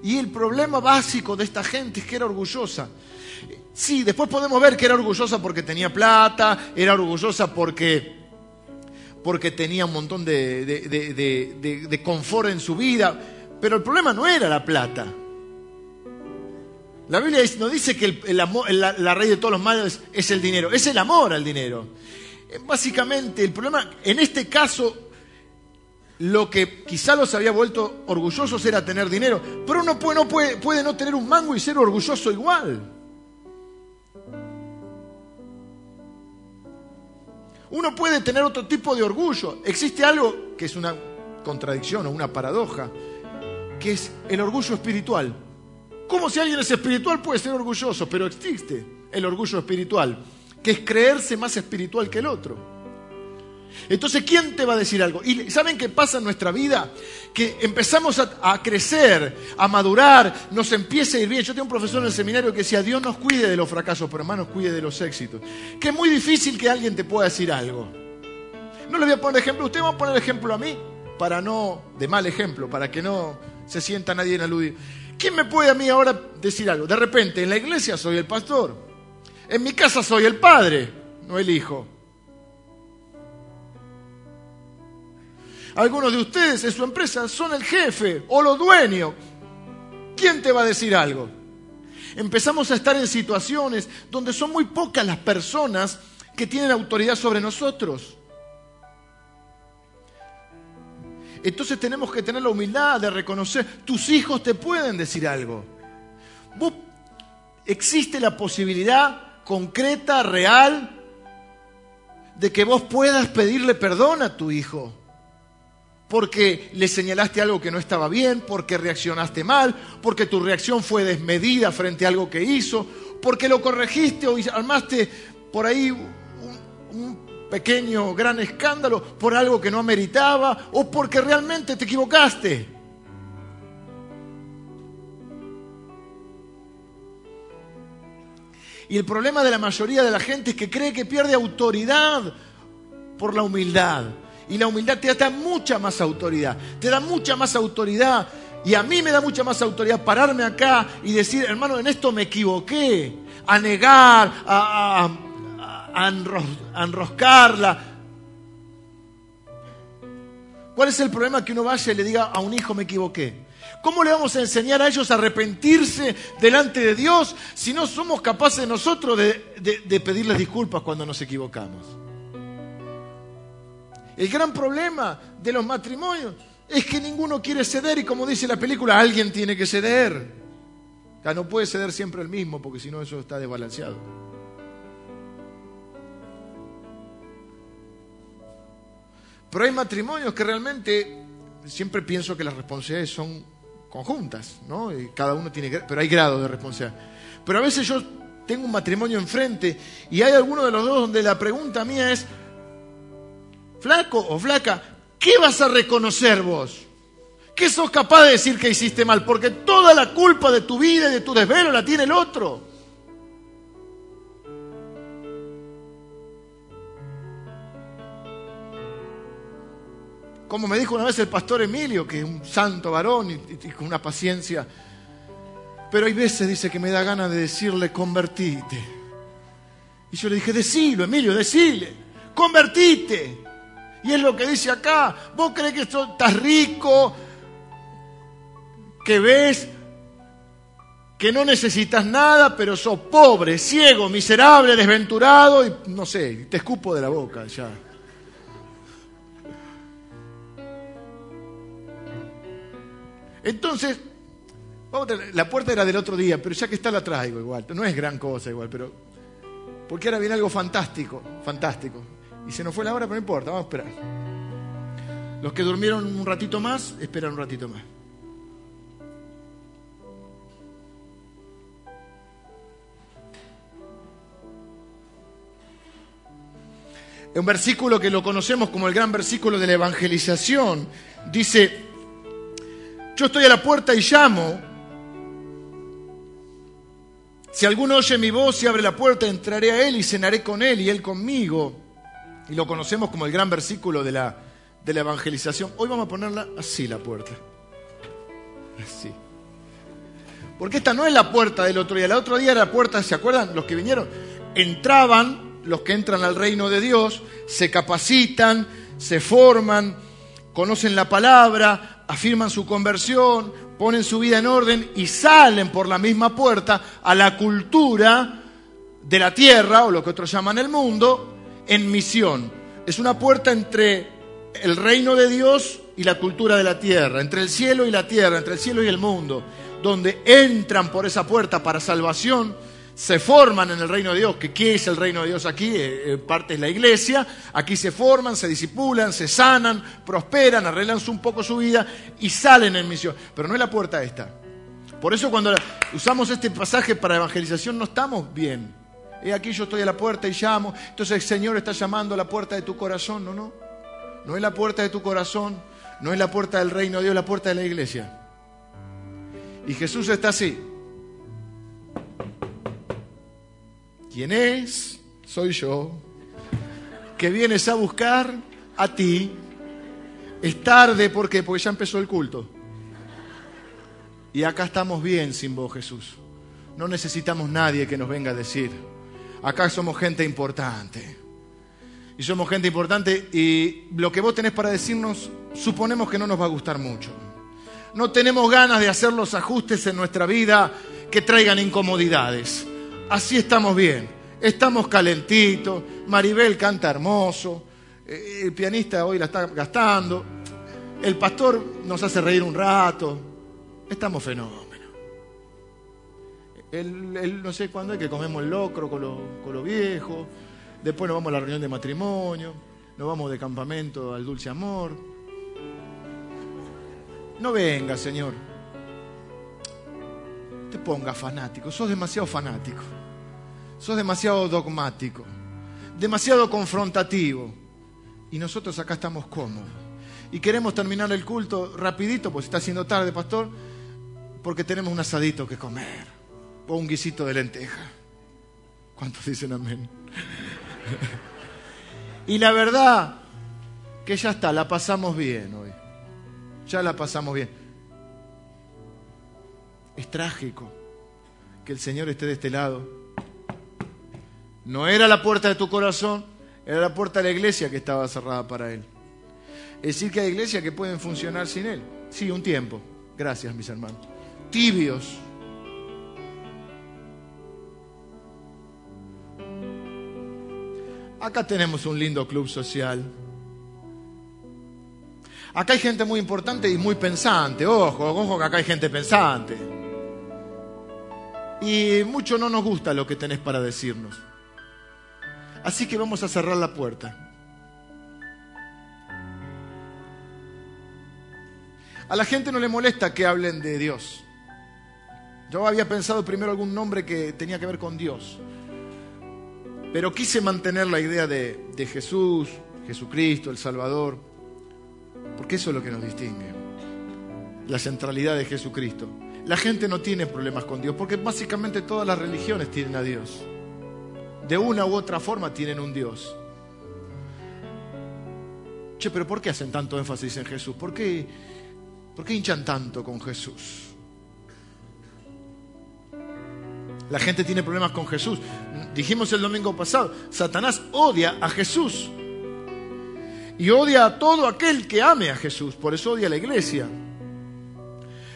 Speaker 1: Y el problema básico de esta gente es que era orgullosa. Sí, después podemos ver que era orgullosa porque tenía plata, era orgullosa porque, porque tenía un montón de, de, confort en su vida, pero el problema no era la plata. La Biblia no dice que el, la, raíz de todos los males es el dinero, es el amor al dinero. Eh, básicamente, el problema, en este caso, lo que quizá los había vuelto orgullosos era tener dinero, pero uno puede, no puede no tener un mango y ser orgulloso igual. Uno puede tener otro tipo de orgullo. Existe algo que es una contradicción o una paradoja, que es el orgullo espiritual. ¿Cómo si alguien es espiritual puede ser orgulloso? Pero existe el orgullo espiritual, que es creerse más espiritual que el otro. Entonces, ¿quién te va a decir algo? Y ¿saben qué pasa en nuestra vida? Que empezamos a, crecer, a madurar, nos empieza a ir bien. Yo tengo un profesor en el seminario que decía, Dios nos cuide de los fracasos, pero hermanos cuide de los éxitos. Que es muy difícil que alguien te pueda decir algo. No le voy a poner ejemplo, usted va a poner ejemplo a mí, para no, de mal ejemplo, para que no se sienta nadie en aludir. ¿Quién me puede a mí ahora decir algo? De repente, en la iglesia soy el pastor, en mi casa soy el padre, no el hijo. Algunos de ustedes en su empresa son el jefe o los dueños. ¿Quién te va a decir algo? Empezamos a estar en situaciones donde son muy pocas las personas que tienen autoridad sobre nosotros. Entonces tenemos que tener la humildad de reconocer, tus hijos te pueden decir algo. existe la posibilidad concreta, real, de que vos puedas pedirle perdón a tu hijo porque le señalaste algo que no estaba bien, porque reaccionaste mal, porque tu reacción fue desmedida frente a algo que hizo, porque lo corregiste o armaste por ahí un, pequeño, gran escándalo por algo que no ameritaba o porque realmente te equivocaste. Y el problema de la mayoría de la gente es que cree que pierde autoridad por la humildad. Y la humildad te da mucha más autoridad, te da mucha más autoridad. Y a mí me da mucha más autoridad pararme acá y decir, hermano, en esto me equivoqué, a negar, a, enroscarla. ¿Cuál es el problema que uno vaya y le diga a un hijo me equivoqué? ¿Cómo le vamos a enseñar a ellos a arrepentirse delante de Dios si no somos capaces nosotros de pedirles disculpas cuando nos equivocamos? El gran problema de los matrimonios es que ninguno quiere ceder y como dice la película, alguien tiene que ceder. O no puede ceder siempre el mismo porque si no eso está desbalanceado. Pero hay matrimonios que realmente siempre pienso que las responsabilidades son conjuntas, ¿no? Y cada uno tiene, pero hay grados de responsabilidad. Pero a veces yo tengo un matrimonio enfrente y hay alguno de los dos donde la pregunta mía es, flaco o flaca, ¿qué vas a reconocer vos? ¿Qué sos capaz de decir que hiciste mal? Porque toda la culpa de tu vida y de tu desvelo la tiene el otro. Como me dijo una vez el pastor Emilio, que es un santo varón y, con una paciencia. Pero hay veces, dice, que me da ganas de decirle, convertite. Y yo le dije, decilo, Emilio, decile, convertite. Y es lo que dice acá. Vos crees que estás rico, que ves que no necesitas nada, pero sos pobre, ciego, miserable, desventurado y no sé, te escupo de la boca ya. Entonces, la puerta era del otro día, pero ya que está la traigo igual. No es gran cosa igual, pero... Porque ahora viene algo fantástico, fantástico. Y se nos fue la hora, pero no importa, vamos a esperar. Los que durmieron un ratito más, esperan un ratito más. Un versículo que lo conocemos como el gran versículo de la evangelización. Dice, yo estoy a la puerta y llamo. Si alguno oye mi voz y abre la puerta, entraré a él y cenaré con él y él conmigo y lo conocemos como el gran versículo de la, de la evangelización. Hoy vamos a ponerla así la puerta. Así. Porque esta no es la puerta del otro día. El otro día era la puerta, ¿se acuerdan? Los que vinieron. Entraban, los que entran al reino de Dios, se capacitan, se forman, conocen la palabra, afirman su conversión, ponen su vida en orden y salen por la misma puerta a la cultura de la tierra, o lo que otros llaman el mundo, en misión. Es una puerta entre el reino de Dios y la cultura de la tierra, entre el cielo y la tierra, entre el cielo y el mundo, donde entran por esa puerta para salvación, se forman en el reino de Dios, que qué es el reino de Dios aquí, eh, eh, parte es la iglesia, aquí se forman, se disipulan, se sanan, prosperan, arreglan un poco su vida y salen en misión. Pero no es la puerta esta. Por eso cuando usamos este pasaje para evangelización no estamos bien. He aquí yo estoy a la puerta y llamo. Entonces el Señor está llamando a la puerta de tu corazón. No, no. No es la puerta de tu corazón. No es la puerta del reino de Dios, es la puerta de la iglesia. Y Jesús está así. ¿Quién es? Soy yo. Que vienes a buscar a ti. Es tarde, ¿por qué? Porque ya empezó el culto. Y acá estamos bien sin vos, Jesús. No necesitamos nadie que nos venga a decir. Acá somos gente importante. Y somos gente importante y lo que vos tenés para decirnos suponemos que no nos va a gustar mucho. No tenemos ganas de hacer los ajustes en nuestra vida que traigan incomodidades. Así estamos bien. Estamos calentitos. Maribel canta hermoso. Eh, el pianista hoy la está gastando. El pastor nos hace reír un rato. Estamos fenómenos. El, no sé cuándo es que comemos el locro con los lo viejos. Después nos vamos a la reunión de matrimonio. Nos vamos de campamento al dulce amor. No venga, Señor. Te ponga fanático. Sos demasiado fanático. Sos demasiado dogmático. Demasiado confrontativo. Y nosotros acá estamos cómodos. Y queremos terminar el culto rapidito, pues está haciendo tarde, pastor, porque tenemos un asadito que comer. O un guisito de lenteja. ¿Cuántos dicen amén? y la verdad que ya está, la pasamos bien hoy ya la pasamos bien. Es trágico que el Señor esté de este lado. No era la puerta de tu corazón, era la puerta de la iglesia que estaba cerrada para Él. Es decir, que hay iglesias que pueden funcionar sin Él. Sí, un tiempo. Gracias, mis hermanos. Tibios. Acá tenemos un lindo club social. Acá hay gente muy importante y muy pensante. Ojo, ojo que acá hay gente pensante. Y mucho no nos gusta lo que tenés para decirnos. Así que vamos a cerrar la puerta. A la gente no le molesta que hablen de Dios. Yo había pensado primero algún nombre que tenía que ver con Dios. Pero quise mantener la idea de, de Jesús, Jesucristo, el Salvador. Porque eso es lo que nos distingue. La centralidad de Jesucristo. La gente no tiene problemas con Dios, porque básicamente todas las religiones tienen a Dios. De una u otra forma tienen un Dios. Che, pero ¿por qué hacen tanto énfasis en Jesús? ¿Por qué, por qué hinchan tanto con Jesús? La gente tiene problemas con Jesús. Dijimos el domingo pasado, Satanás odia a Jesús y odia a todo aquel que ame a Jesús, por eso odia a la iglesia.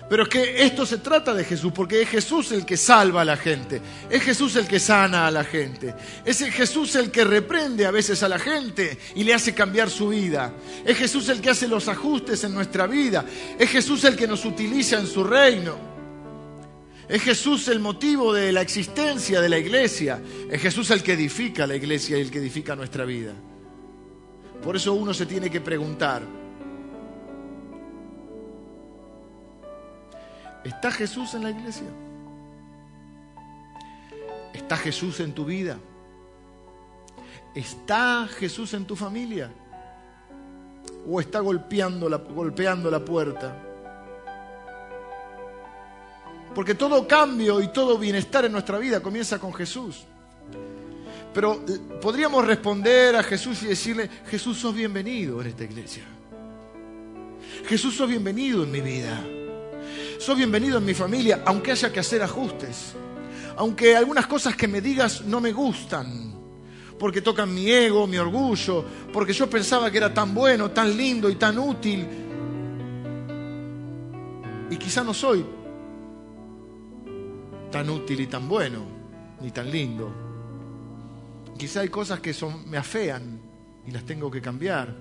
Speaker 1: Pero es que esto se trata de Jesús, porque es Jesús el que salva a la gente, es Jesús el que sana a la gente, es Jesús el que reprende a veces a la gente y le hace cambiar su vida, es Jesús el que hace los ajustes en nuestra vida, es Jesús el que nos utiliza en su reino, es Jesús el motivo de la existencia de la iglesia, es Jesús el que edifica la iglesia y el que edifica nuestra vida. Por eso uno se tiene que preguntar, ¿está Jesús en la iglesia? ¿Está Jesús en tu vida? ¿Está Jesús en tu familia? ¿O está golpeando la, golpeando la puerta? Porque todo cambio y todo bienestar en nuestra vida comienza con Jesús. Pero eh, podríamos responder a Jesús y decirle, Jesús, sos bienvenido en esta iglesia. Jesús, sos bienvenido en mi vida. Sos bienvenido en mi familia, aunque haya que hacer ajustes. Aunque algunas cosas que me digas no me gustan. Porque tocan mi ego, mi orgullo. Porque yo pensaba que era tan bueno, tan lindo y tan útil. Y quizá no soy tan útil y tan bueno, ni tan lindo. Quizá hay cosas que son, me afean y las tengo que cambiar,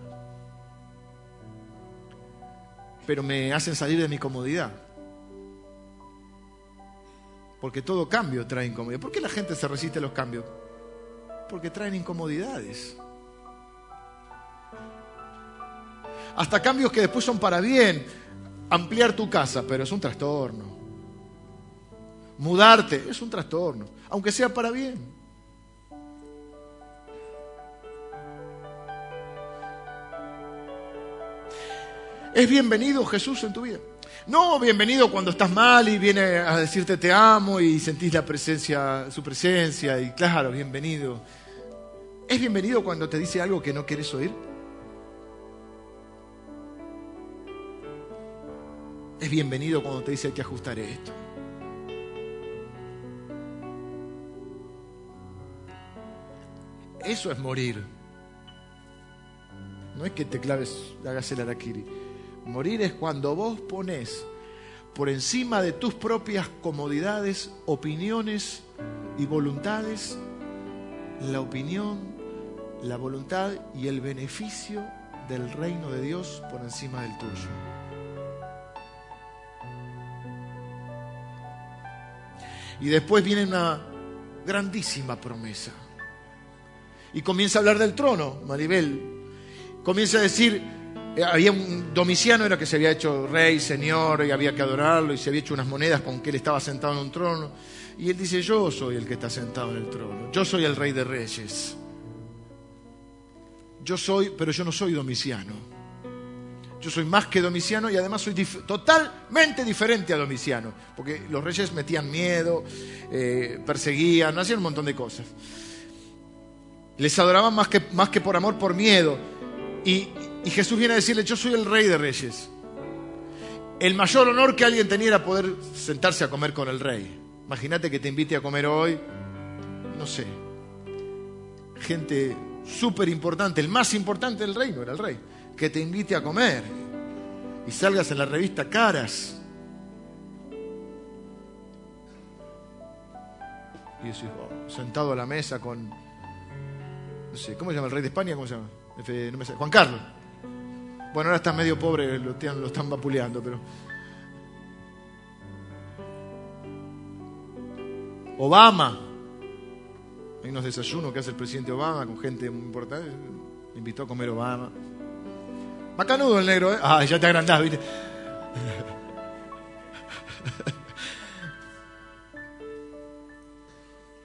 Speaker 1: pero me hacen salir de mi comodidad. Porque todo cambio trae incomodidad. ¿Por qué la gente se resiste a los cambios? Porque traen incomodidades. Hasta cambios que después son para bien. Ampliar tu casa, pero es un trastorno. Mudarte, es un trastorno, aunque sea para bien. ¿Es bienvenido Jesús en tu vida? No bienvenido cuando estás mal y viene a decirte te amo y sentís la presencia, su presencia y claro, bienvenido. ¿Es bienvenido cuando te dice algo que no quieres oír? Es bienvenido cuando te dice hay que ajustar esto. Eso es morir. No es que te claves, hagas el araquiri. Morir es cuando vos pones por encima de tus propias comodidades, opiniones y voluntades, la opinión, la voluntad y el beneficio del reino de Dios por encima del tuyo. Y después viene una grandísima promesa. Y comienza a hablar del trono, Maribel. Comienza a decir, eh, había un Domiciano era que se había hecho rey, señor, y había que adorarlo, y se había hecho unas monedas con que él estaba sentado en un trono. Y él dice, yo soy el que está sentado en el trono, yo soy el rey de reyes. Yo soy, pero yo no soy Domiciano. Yo soy más que Domiciano y además soy totalmente diferente a Domiciano, porque los reyes metían miedo, eh, perseguían, hacían un montón de cosas. Les adoraban más que, más que por amor, por miedo. Y, Jesús viene a decirle, yo soy el rey de reyes. El mayor honor que alguien tenía era poder sentarse a comer con el rey. Imagínate que te invite a comer hoy, no sé, gente súper importante, el más importante del reino era el rey, que te invite a comer y salgas en la revista Caras. Y decís, oh, sentado a la mesa con, no sé, ¿cómo se llama el rey de España? ¿Cómo se llama? No me Juan Carlos. Bueno, ahora está medio pobre, lo, lo están vapuleando, pero. Obama. Hay unos desayunos que hace el presidente Obama con gente muy importante. Me invitó a comer Obama. Macanudo el negro, ¿eh? Ah, ya te agrandás, ¿viste? [LAUGHS]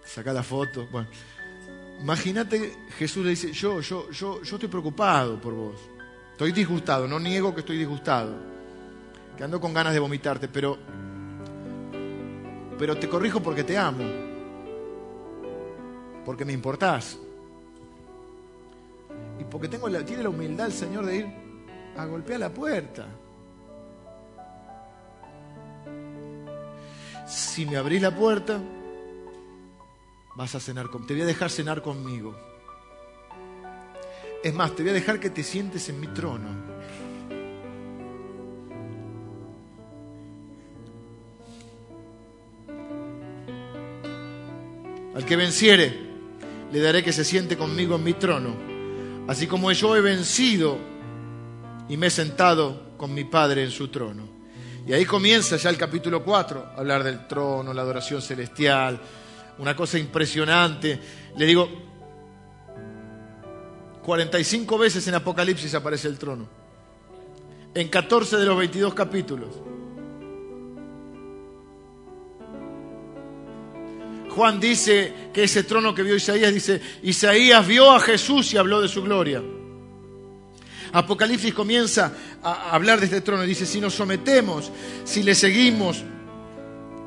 Speaker 1: Sacá la foto. Bueno, imagínate, Jesús le dice, yo, yo, yo, yo estoy preocupado por vos. Estoy disgustado, no niego que estoy disgustado, que ando con ganas de vomitarte, pero, pero te corrijo porque te amo, porque me importás. Y porque tengo la, tiene la humildad el Señor de ir a golpear la puerta. Si me abrís la puerta, vas a cenar con, te voy a dejar cenar conmigo. Es más, te voy a dejar que te sientes en mi trono. Al que venciere, le daré que se siente conmigo en mi trono, así como yo he vencido y me he sentado con mi Padre en su trono. Y ahí comienza ya el capítulo 4, hablar del trono, la adoración celestial, una cosa impresionante. Le digo, 45 veces en Apocalipsis aparece el trono. En 14 de los 22 capítulos. Juan dice que ese trono que vio Isaías, dice, Isaías vio a Jesús y habló de su gloria. Apocalipsis comienza a hablar de este trono y dice, si nos sometemos, si le seguimos,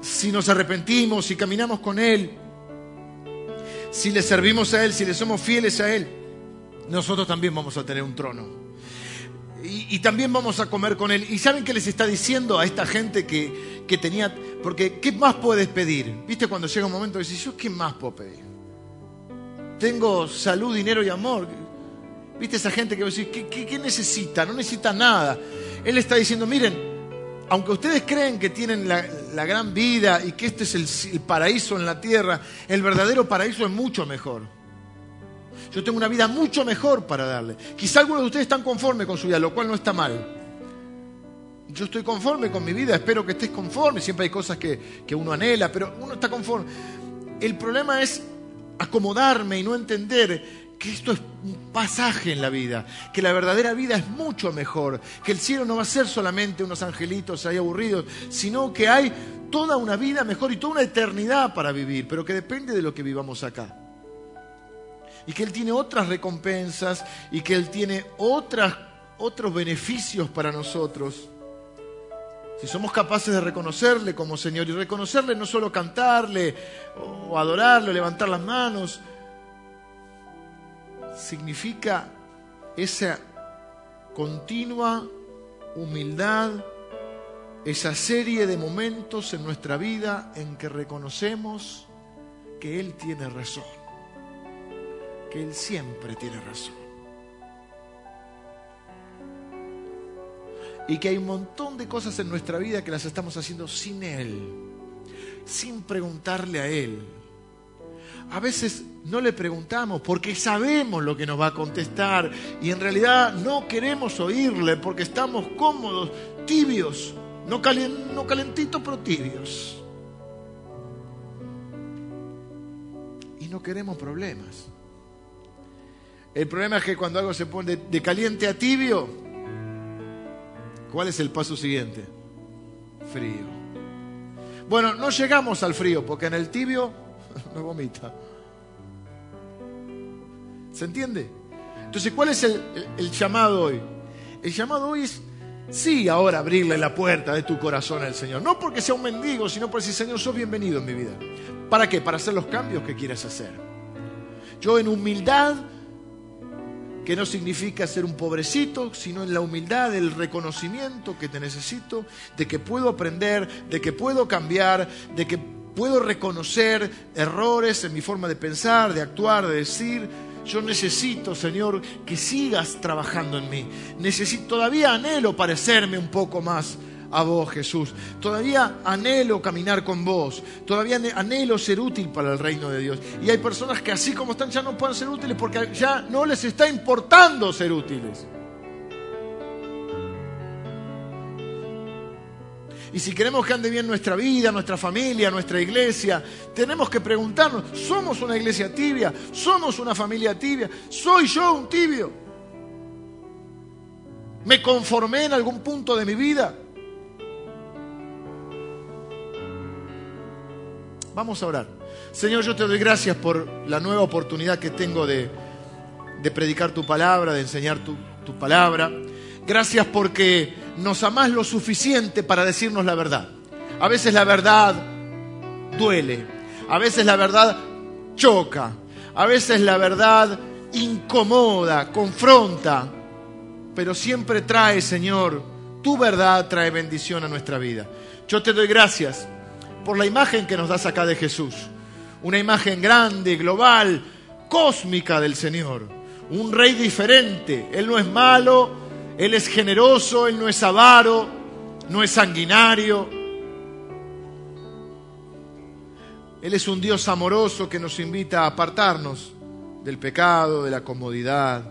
Speaker 1: si nos arrepentimos, si caminamos con Él, si le servimos a Él, si le somos fieles a Él, nosotros también vamos a tener un trono. Y, también vamos a comer con Él. ¿Y saben qué les está diciendo a esta gente que, que tenía? Porque, ¿qué más puedes pedir? ¿Viste cuando llega un momento y dices, ¿yo qué más puedo pedir? Tengo salud, dinero y amor. ¿Viste esa gente que va a decir, ¿qué, qué, necesita? No necesita nada. Él está diciendo, miren, aunque ustedes creen que tienen la, gran vida y que este es el paraíso en la tierra, el verdadero paraíso es mucho mejor. Yo tengo una vida mucho mejor para darle. Quizá algunos de ustedes están conformes con su vida, lo cual no está mal. Yo estoy conforme con mi vida, espero que estés conforme. Siempre hay cosas que, que uno anhela, pero uno está conforme. El problema es acomodarme y no entender que esto es un pasaje en la vida, que la verdadera vida es mucho mejor, que el cielo no va a ser solamente unos angelitos ahí aburridos, sino que hay toda una vida mejor y toda una eternidad para vivir, pero que depende de lo que vivamos acá. Y que Él tiene otras recompensas y que Él tiene otras, otros beneficios para nosotros. Si somos capaces de reconocerle como Señor y reconocerle no solo cantarle o adorarle, levantar las manos, significa esa continua humildad, esa serie de momentos en nuestra vida en que reconocemos que Él tiene razón, que Él siempre tiene razón. Y que hay un montón de cosas en nuestra vida que las estamos haciendo sin Él, sin preguntarle a Él. A veces no le preguntamos porque sabemos lo que nos va a contestar y en realidad no queremos oírle porque estamos cómodos, tibios, no, calentitos pero tibios. Y no queremos problemas. El problema es que cuando algo se pone de caliente a tibio, ¿cuál es el paso siguiente? Frío. Bueno, no llegamos al frío porque en el tibio [LAUGHS] no vomita. ¿Se entiende? Entonces, ¿cuál es el, llamado hoy? El llamado hoy es, sí, ahora abrirle la puerta de tu corazón al Señor. No porque sea un mendigo, sino porque decir, Señor, sos bienvenido en mi vida. ¿Para qué? Para hacer los cambios que quieras hacer. Yo en humildad, que no significa ser un pobrecito, sino en la humildad del reconocimiento que te necesito, de que puedo aprender, de que puedo cambiar, de que puedo reconocer errores en mi forma de pensar, de actuar, de decir yo necesito, Señor, que sigas trabajando en mí. Necesito, todavía anhelo parecerme un poco más a vos, Jesús. Todavía anhelo caminar con vos. Todavía anhelo ser útil para el reino de Dios. Y hay personas que así como están ya no pueden ser útiles porque ya no les está importando ser útiles. Y si queremos que ande bien nuestra vida, nuestra familia, nuestra iglesia, tenemos que preguntarnos, ¿somos una iglesia tibia? ¿Somos una familia tibia? ¿Soy yo un tibio? ¿Me conformé en algún punto de mi vida? Vamos a orar. Señor, yo te doy gracias por la nueva oportunidad que tengo de, predicar tu palabra, de enseñar tu, palabra. Gracias porque nos amás lo suficiente para decirnos la verdad. A veces la verdad duele, a veces la verdad choca, a veces la verdad incomoda, confronta, pero siempre trae, Señor, tu verdad trae bendición a nuestra vida. Yo te doy gracias por la imagen que nos das acá de Jesús, una imagen grande, global, cósmica del Señor, un rey diferente. Él no es malo, él es generoso, Él no es avaro, no es sanguinario. Él es un Dios amoroso que nos invita a apartarnos del pecado, de la comodidad,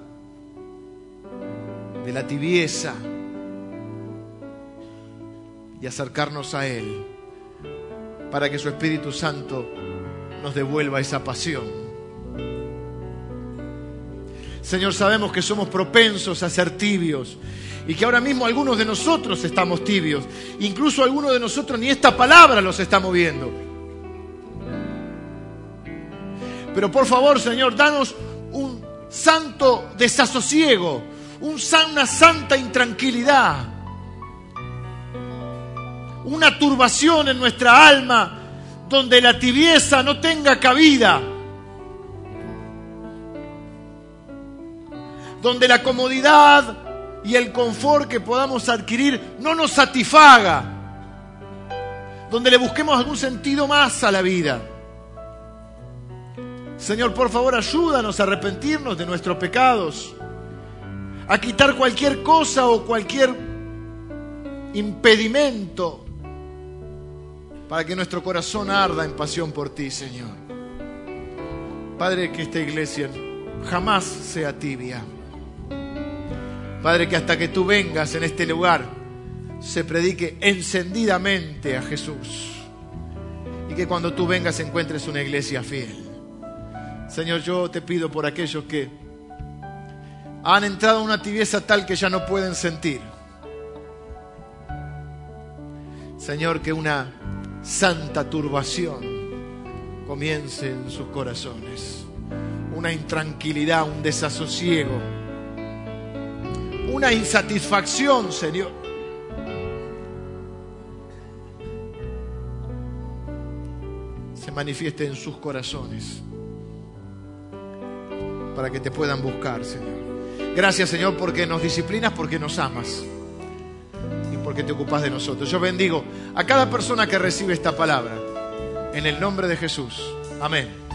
Speaker 1: de la tibieza y acercarnos a Él para que su Espíritu Santo nos devuelva esa pasión Señor, sabemos que somos propensos a ser tibios y que ahora mismo algunos de nosotros estamos tibios. Incluso algunos de nosotros ni esta palabra los está moviendo. Pero por favor, Señor, danos un santo desasosiego, una santa intranquilidad, una turbación en nuestra alma donde la tibieza no tenga cabida donde la comodidad y el confort que podamos adquirir no nos satisfaga, donde le busquemos algún sentido más a la vida. Señor, por favor, ayúdanos a arrepentirnos de nuestros pecados, a quitar cualquier cosa o cualquier impedimento para que nuestro corazón arda en pasión por ti, Señor. Padre, que esta iglesia jamás sea tibia. Padre, que hasta que tú vengas en este lugar se predique encendidamente a Jesús. Y que cuando tú vengas encuentres una iglesia fiel. Señor, yo te pido por aquellos que han entrado en una tibieza tal que ya no pueden sentir. Señor, que una santa turbación comience en sus corazones. Una intranquilidad, un desasosiego, una insatisfacción, Señor. Se manifieste en sus corazones para que te puedan buscar, Señor. Gracias, Señor, porque nos disciplinas, porque nos amas y porque te ocupas de nosotros. Yo bendigo a cada persona que recibe esta palabra. En el nombre de Jesús. Amén.